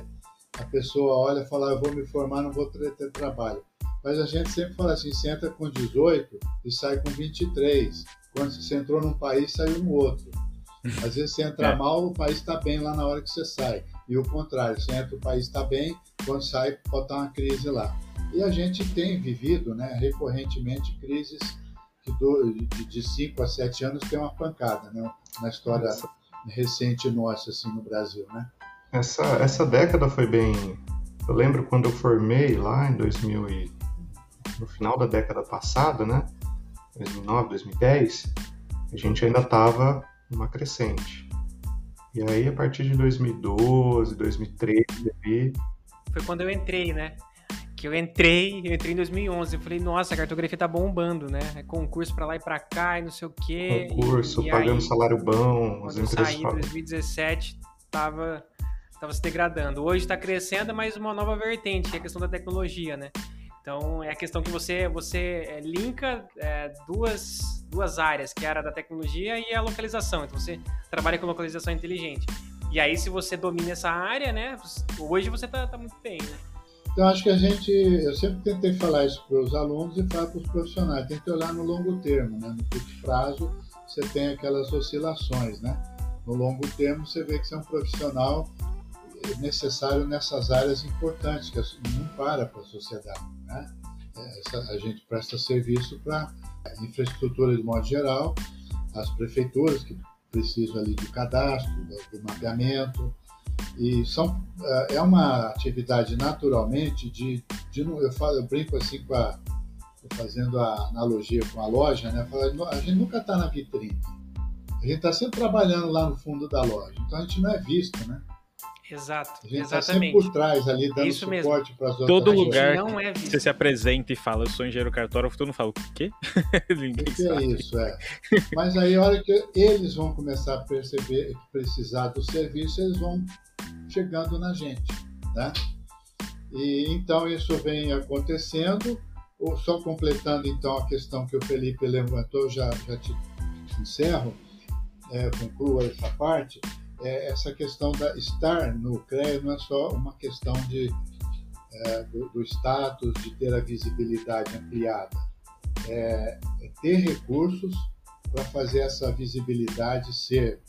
Speaker 3: a pessoa olha e fala, "Ah, eu vou me formar, não vou ter, ter trabalho. Mas a gente sempre fala assim, você entra com 18 e sai com 23. Quando você entrou num país, saiu no outro. Às vezes você entra
Speaker 2: É.
Speaker 3: mal, o país está bem lá na hora que você sai. E o contrário, você entra, o país está bem, quando sai, pode estar uma crise lá. E a gente tem vivido, né, recorrentemente, crises que do, de 5 a 7 anos tem uma pancada, né, na história recente nossa, assim, no Brasil, né?
Speaker 4: Essa, essa década foi bem. Eu lembro quando eu formei lá em 2000 e... no final da década passada, né? 2009, 2010, a gente ainda estava numa crescente. E aí a partir de 2012, 2013, ali,
Speaker 1: Foi quando eu entrei, né? Que eu entrei, eu entrei em 2011. Eu falei, nossa, a cartografia tá bombando, né? É concurso pra lá e pra cá e não sei o quê.
Speaker 4: concurso,
Speaker 1: e, e
Speaker 4: pagando
Speaker 1: aí,
Speaker 4: salário bom, as
Speaker 1: Quando eu
Speaker 4: empresas
Speaker 1: saí em
Speaker 4: falam.
Speaker 1: 2017, tava, tava se degradando. Hoje tá crescendo, mas uma nova vertente, que é a questão da tecnologia, né? Então, é a questão que você, você é, linka é, duas, duas áreas, que é a área da tecnologia e a localização. Então, você trabalha com localização inteligente. E aí, se você domina essa área, né? Hoje você tá, tá muito bem, né?
Speaker 3: Então, acho que a gente, eu sempre tentei falar isso para os alunos e falar para os profissionais, tem que olhar no longo termo, né? No curto prazo, você tem aquelas oscilações, né? No longo termo, você vê que você é um profissional necessário nessas áreas importantes, que não para para a sociedade, né? Essa, a gente presta serviço para infraestrutura de modo geral, as prefeituras que precisam ali do cadastro, do, do mapeamento, e são é uma atividade naturalmente de, de eu falo eu brinco assim com a fazendo a analogia com a loja né? A gente nunca está na vitrine. A gente está sempre trabalhando lá no fundo da loja então a gente não é visto né
Speaker 1: Exato,
Speaker 3: a gente está
Speaker 1: exatamente.
Speaker 3: sempre por trás ali dando
Speaker 1: Isso mesmo.
Speaker 3: suporte para as outras
Speaker 2: Todo lugar
Speaker 1: não é visto.
Speaker 2: Você se apresenta e fala, eu sou engenheiro cartógrafo, todo mundo fala, o quê? Ninguém
Speaker 3: O que é
Speaker 2: sabe.
Speaker 3: isso, é. Mas aí, a hora que eles vão começar a perceber que precisar do serviço, eles vão chegando na gente, né? E então isso vem acontecendo. Ou Só completando então a questão que o Felipe levantou, já, já te encerro, é, concluo essa parte. É, essa questão da estar no CREA não é só uma questão de, é, do, do status, de ter a visibilidade ampliada. É, é ter recursos para fazer essa visibilidade ser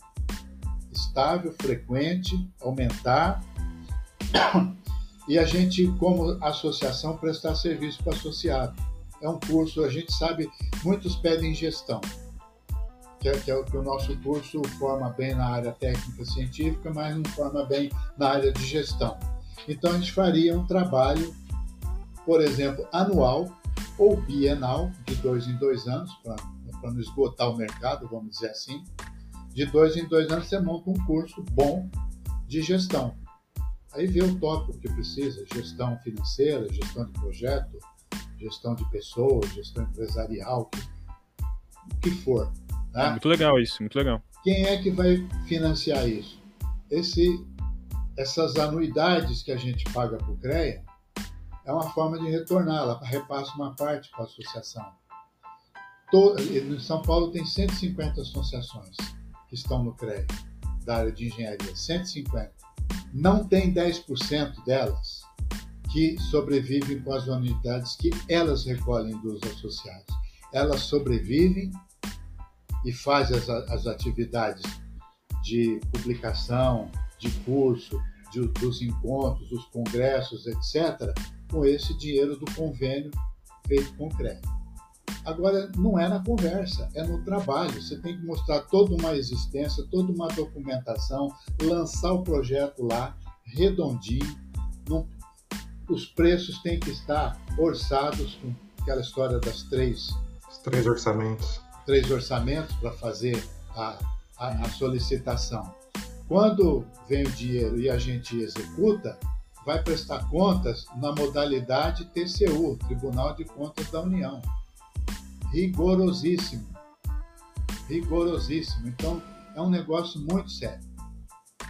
Speaker 3: estável, frequente, aumentar. E a gente, como associação, prestar serviço para o associado. É um curso, a gente sabe, muitos pedem gestão, que é, que é o que o nosso curso forma bem na área técnica científica, mas não forma bem na área de gestão. Então a gente faria um trabalho, por exemplo, anual ou bienal, de dois em dois anos, para não esgotar o mercado, vamos dizer assim. De dois em dois anos você monta um curso bom de gestão. Aí vê o tópico que precisa: gestão financeira, gestão de projeto, gestão de pessoas, gestão empresarial, o que for. Né?
Speaker 2: Muito legal isso, muito legal.
Speaker 3: Quem é que vai financiar isso? Esse, essas anuidades que a gente paga para o CREA é uma forma de retornar, ela repassa uma parte para a associação. Todo, em São Paulo tem 150 associações que estão no CREA, da área de engenharia, 150. Não tem 10% delas que sobrevivem com as unidades que elas recolhem dos associados. Elas sobrevivem e fazem as, as atividades de publicação, de curso, de, dos encontros, dos congressos, etc., com esse dinheiro do convênio feito com crédito. Agora, não é na conversa, é no trabalho. Você tem que mostrar toda uma existência, toda uma documentação, lançar o projeto lá, redondinho. Os preços têm que estar orçados com aquela história das três.
Speaker 4: Os três orçamentos.
Speaker 3: Três orçamentos para fazer a, a, a solicitação Quando vem o dinheiro e a gente executa, vai prestar contas na modalidade TCU, Tribunal de Contas da União. Rigorosíssimo. Rigorosíssimo. Então, é um negócio muito sério.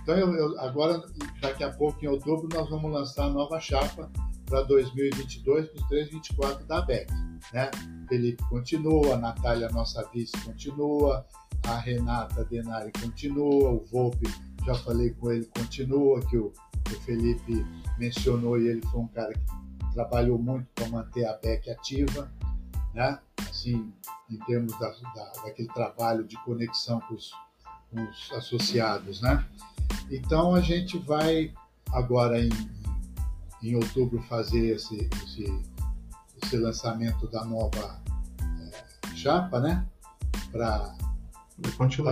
Speaker 3: Então, eu, eu, agora, daqui a pouco, em outubro, nós vamos lançar a nova chapa para 2022 para os 324 da BEC. Né? Felipe continua, a Natália, nossa vice, continua, a Renata Denari continua, o Volpe, já falei com ele, continua, que o, o Felipe mencionou e ele foi um cara que trabalhou muito para manter a BEC ativa, né? assim, em termos da, da, daquele trabalho de conexão com os, com os associados. Né? Então a gente vai agora em, em outubro fazer esse, esse, esse lançamento da nova é, chapa, né? Para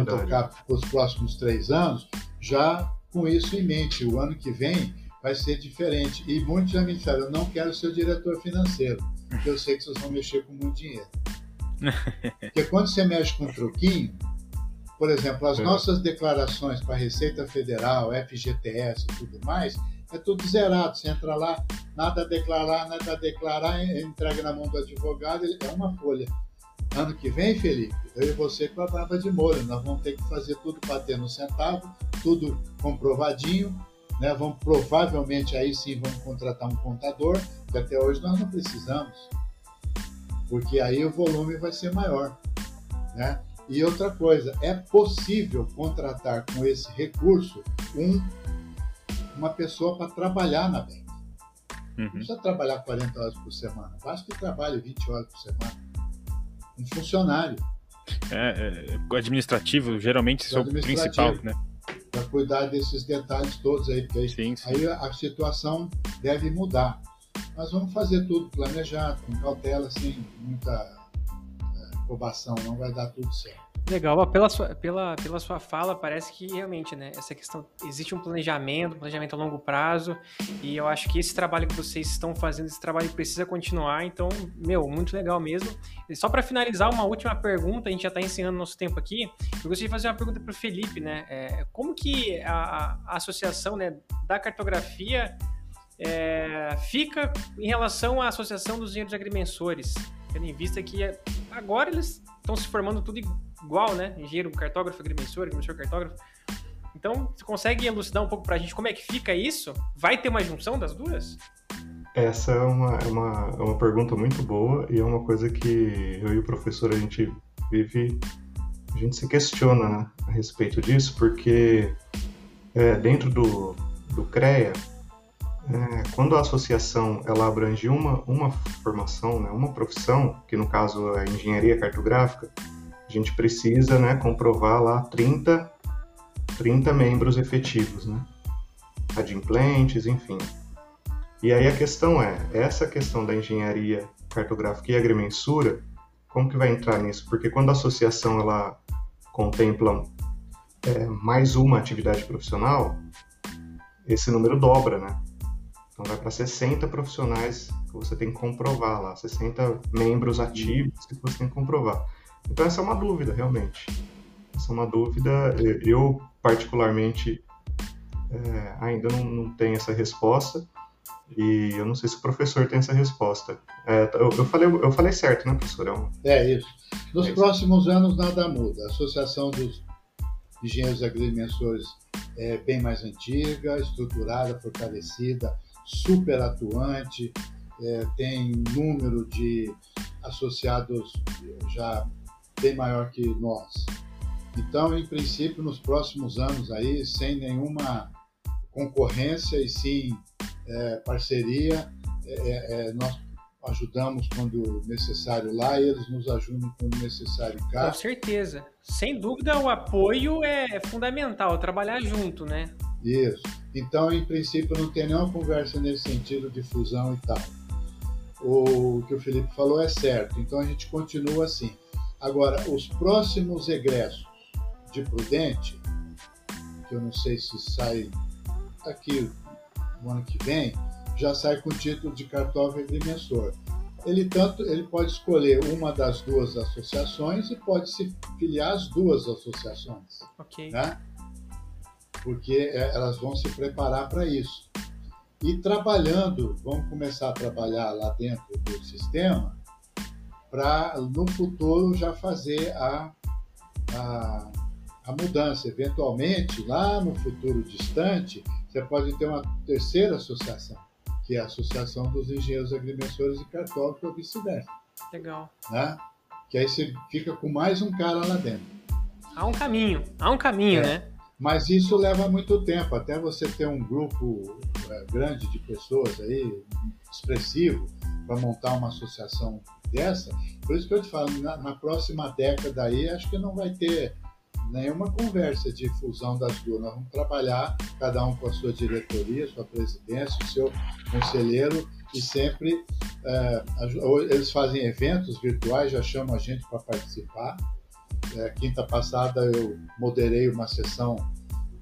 Speaker 3: tocar os próximos três anos, já com isso em mente. O ano que vem vai ser diferente. E muitos já me disseram, eu não quero ser o diretor financeiro, porque eu sei que vocês vão mexer com muito dinheiro. Porque quando você mexe com um troquinho, por exemplo, as é. nossas declarações para a Receita Federal, FGTS e tudo mais, é tudo zerado. Você entra lá, nada a declarar, nada a declarar, entrega na mão do advogado, é uma folha. Ano que vem, Felipe, eu e você com a barba de molho, nós vamos ter que fazer tudo bater no centavo, tudo comprovadinho, né? Vamos provavelmente aí sim vamos contratar um contador, que até hoje nós não precisamos, porque aí o volume vai ser maior, né? E outra coisa, é possível contratar com esse recurso um uma pessoa para trabalhar na bank. Uhum. Não precisa trabalhar 40 horas por semana, basta que trabalhe 20 horas por semana. Um funcionário.
Speaker 2: É, é administrativo, geralmente, isso é o principal, né?
Speaker 3: Para cuidar desses detalhes todos aí, porque aí, sim, sim. aí a situação deve mudar. Nós vamos fazer tudo planejado, com cautela, sem muita aprovação, não vai dar tudo certo.
Speaker 1: Legal, pela sua, pela, pela sua fala, parece que realmente, né, essa questão, existe um planejamento, um planejamento a longo prazo, e eu acho que esse trabalho que vocês estão fazendo, esse trabalho precisa continuar, então, meu, muito legal mesmo. E só para finalizar, uma última pergunta, a gente já está encerrando nosso tempo aqui, eu gostaria de fazer uma pergunta para o Felipe, né, é, como que a, a, associação, né, da cartografia é, fica em relação à associação dos engenheiros agrimensores, tendo em vista que agora eles estão se formando tudo igual, né? Engenheiro, cartógrafo, agrimensor, agrimensor, cartógrafo. Então, você consegue elucidar um pouco para a gente como é que fica isso? Vai ter uma junção das duas?
Speaker 4: Essa é uma, é uma, é uma pergunta muito boa e é uma coisa que eu e o professor a gente vive, a gente se questiona né, a respeito disso, porque é, dentro do, do CREA, é, quando a associação ela abrange uma, uma formação, né, uma profissão, que no caso é engenharia cartográfica, a gente precisa né, comprovar lá 30, 30 membros efetivos, né? adimplentes, enfim. E aí a questão é, essa questão da engenharia cartográfica e agrimensura, como que vai entrar nisso? Porque quando a associação ela contempla é, mais uma atividade profissional, esse número dobra, né? Então vai para 60 profissionais que você tem que comprovar lá, 60 membros ativos que você tem que comprovar. Então essa é uma dúvida, realmente. Essa é uma dúvida. Eu, particularmente, é, ainda não, não, tenho essa resposta. E eu não sei se o professor tem essa resposta. É, eu, eu, falei, eu falei certo, né, professor?
Speaker 3: É, é isso. Nos é próximos isso. anos nada muda. A Associação dos Engenheiros Agrimensores é bem mais antiga, estruturada, fortalecida, super atuante, é, tem número de associados já bem maior que nós. Então, em princípio, nos próximos anos aí, sem nenhuma concorrência e sim é, parceria, é, é, é nós ajudamos quando necessário lá e eles nos ajudam quando necessário cá.
Speaker 1: Com certeza. Sem dúvida, o apoio é fundamental, trabalhar junto, né?
Speaker 3: Isso. Então, em princípio, não tem nenhuma conversa nesse sentido de fusão e tal. O que o Felipe falou é certo. Então, a gente continua assim. Agora, os próximos egressos de Prudente, que eu não sei se sai aqui no ano que vem, já sai com o título de cartógrafo agrimensor. Ele tanto ele pode escolher uma das duas associações e pode se filiar às duas associações. Ok. Né? Porque é, elas vão se preparar para isso. E trabalhando, vamos começar a trabalhar lá dentro do sistema para no futuro já fazer a, a, a mudança. Eventualmente, lá no futuro distante, você pode ter uma terceira associação, que é a Associação dos Engenheiros Agrimensores e Cartógrafos ou vice-versa.
Speaker 1: Legal.
Speaker 3: Né? Que aí você fica com mais um cara lá dentro.
Speaker 1: Há um caminho, há um caminho, é. né?
Speaker 3: Mas isso leva muito tempo, até você ter um grupo é, grande de pessoas aí, expressivo, para montar uma associação dessa. Por isso que eu te falo, na, na, próxima década aí, acho que não vai ter nenhuma conversa de fusão das duas. Nós vamos trabalhar, cada um com a sua diretoria, sua presidência, o seu conselheiro, e sempre é, eles fazem eventos virtuais, já chamam a gente para participar. É, quinta passada eu moderei uma sessão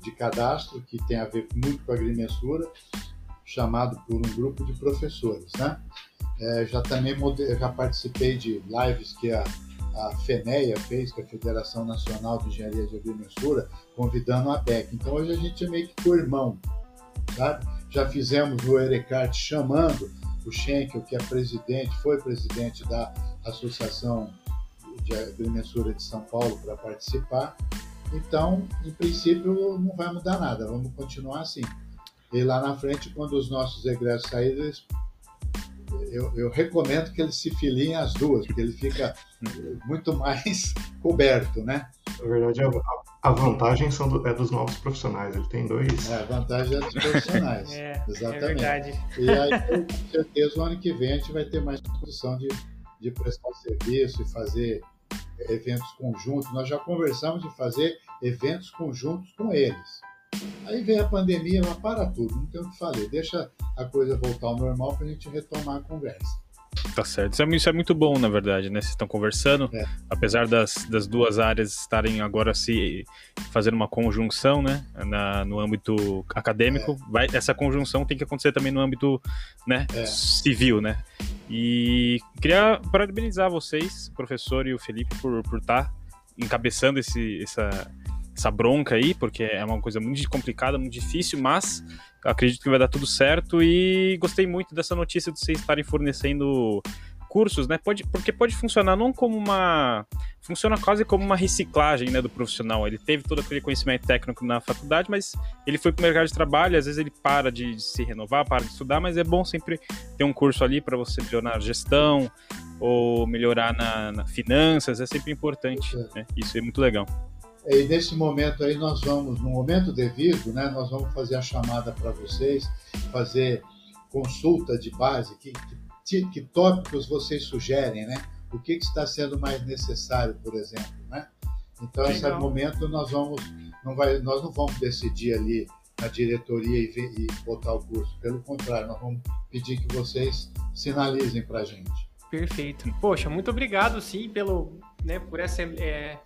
Speaker 3: de cadastro que tem a ver muito com a agrimensura, chamado por um grupo de professores, né? É, já também já participei de lives que a, a FENEA fez, que é a Federação Nacional de Engenharia de Agrimensura, convidando a BEC. Então hoje a gente é meio que co-irmão, sabe? Já fizemos o Erecart chamando o Schenkel, que é presidente, foi presidente da Associação de Agrimensura de São Paulo para participar. Então, em princípio, não vai mudar nada, vamos continuar assim. E lá na frente, quando os nossos egressos saírem, eu, eu, recomendo que eles se filiem as duas, porque ele fica muito mais coberto, né?
Speaker 4: Na verdade, a, a vantagem são do, é dos novos profissionais, ele tem dois.
Speaker 3: É, a vantagem é dos profissionais,
Speaker 1: é, é
Speaker 3: exatamente.
Speaker 1: É verdade.
Speaker 3: E aí, com certeza, o ano que vem a gente vai ter mais condição de, de prestar serviço e fazer eventos conjuntos. Nós já conversamos de fazer eventos conjuntos com eles. Aí vem a pandemia, mas para tudo, não tem o que fazer. Deixa a coisa voltar ao normal para a gente retomar a conversa.
Speaker 2: Tá certo. Isso é, isso é, muito bom, na verdade, né? Vocês estão conversando, é. apesar das, das duas áreas estarem agora se fazendo uma conjunção, né? Na, no âmbito acadêmico, é. vai, essa conjunção tem que acontecer também no âmbito né, é. civil, né? E queria parabenizar vocês, professor e o Felipe, por por estar tá encabeçando esse, essa, essa bronca aí, porque é uma coisa muito complicada, muito difícil, mas acredito que vai dar tudo certo e gostei muito dessa notícia de vocês estarem fornecendo cursos, né? Pode, porque pode funcionar não como uma. Funciona quase como uma reciclagem né, do profissional. Ele teve todo aquele conhecimento técnico na faculdade, mas ele foi para o mercado de trabalho, às vezes ele para de, de, se renovar, para de estudar, mas é bom sempre ter um curso ali para você melhorar a gestão ou melhorar na, na finanças, é sempre importante. Né? Isso é muito legal.
Speaker 3: E nesse momento aí nós vamos, no momento devido, né, nós vamos fazer a chamada para vocês, fazer consulta de base, que, que, que, tópicos vocês sugerem, né? O que, que está sendo mais necessário, por exemplo, né? Então, nesse momento nós vamos, não vai, nós não vamos decidir ali na diretoria e, ver, e botar o curso. Pelo contrário, nós vamos pedir que vocês sinalizem para a gente.
Speaker 1: Perfeito. Poxa, muito obrigado, sim, pelo, né, por essa é,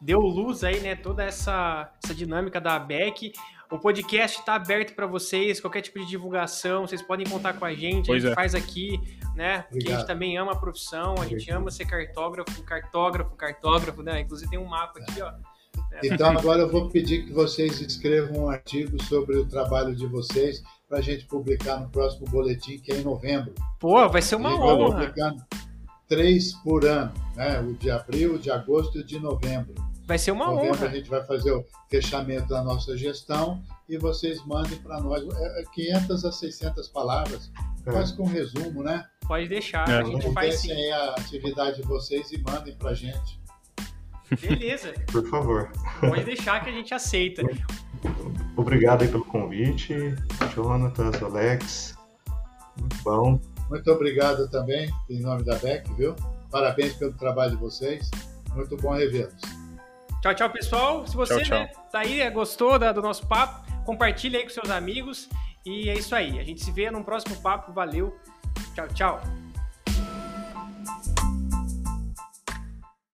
Speaker 1: deu luz aí, né, toda essa, essa dinâmica da ABEC. O podcast está aberto para vocês, qualquer tipo de divulgação, vocês podem contar com a gente, pois a gente é. faz aqui, né? Porque Obrigado. a gente também ama a profissão, a gente ama ser cartógrafo, cartógrafo, cartógrafo, né? Inclusive tem um mapa aqui, ó.
Speaker 3: Então agora eu vou pedir que vocês escrevam um artigo sobre o trabalho de vocês para a gente publicar no próximo boletim, que é em novembro.
Speaker 1: Pô, vai ser uma honra. Publicando
Speaker 3: três por ano, né? O de abril, o de agosto e o de novembro.
Speaker 1: Vai ser uma
Speaker 3: Novembro
Speaker 1: honra.
Speaker 3: A gente vai fazer o fechamento da nossa gestão e vocês mandem para nós 500 é, a 600 palavras, é. quase com um resumo, né?
Speaker 1: Pode deixar, é. a gente faz sim.
Speaker 3: aí a atividade de vocês e mandem para gente.
Speaker 1: Beleza.
Speaker 4: Por favor.
Speaker 1: Pode deixar que a gente aceita.
Speaker 4: Obrigado aí pelo convite, Jonatas, Alex. Muito bom.
Speaker 3: Muito obrigado também, em nome da BEC, viu? Parabéns pelo trabalho de vocês. Muito bom revê-los.
Speaker 1: Tchau, tchau, pessoal. Se você tchau, né, tchau. Tá aí, né, gostou da, do nosso papo, compartilha aí com seus amigos. E é isso aí. A gente se vê num próximo papo. Valeu. Tchau, tchau.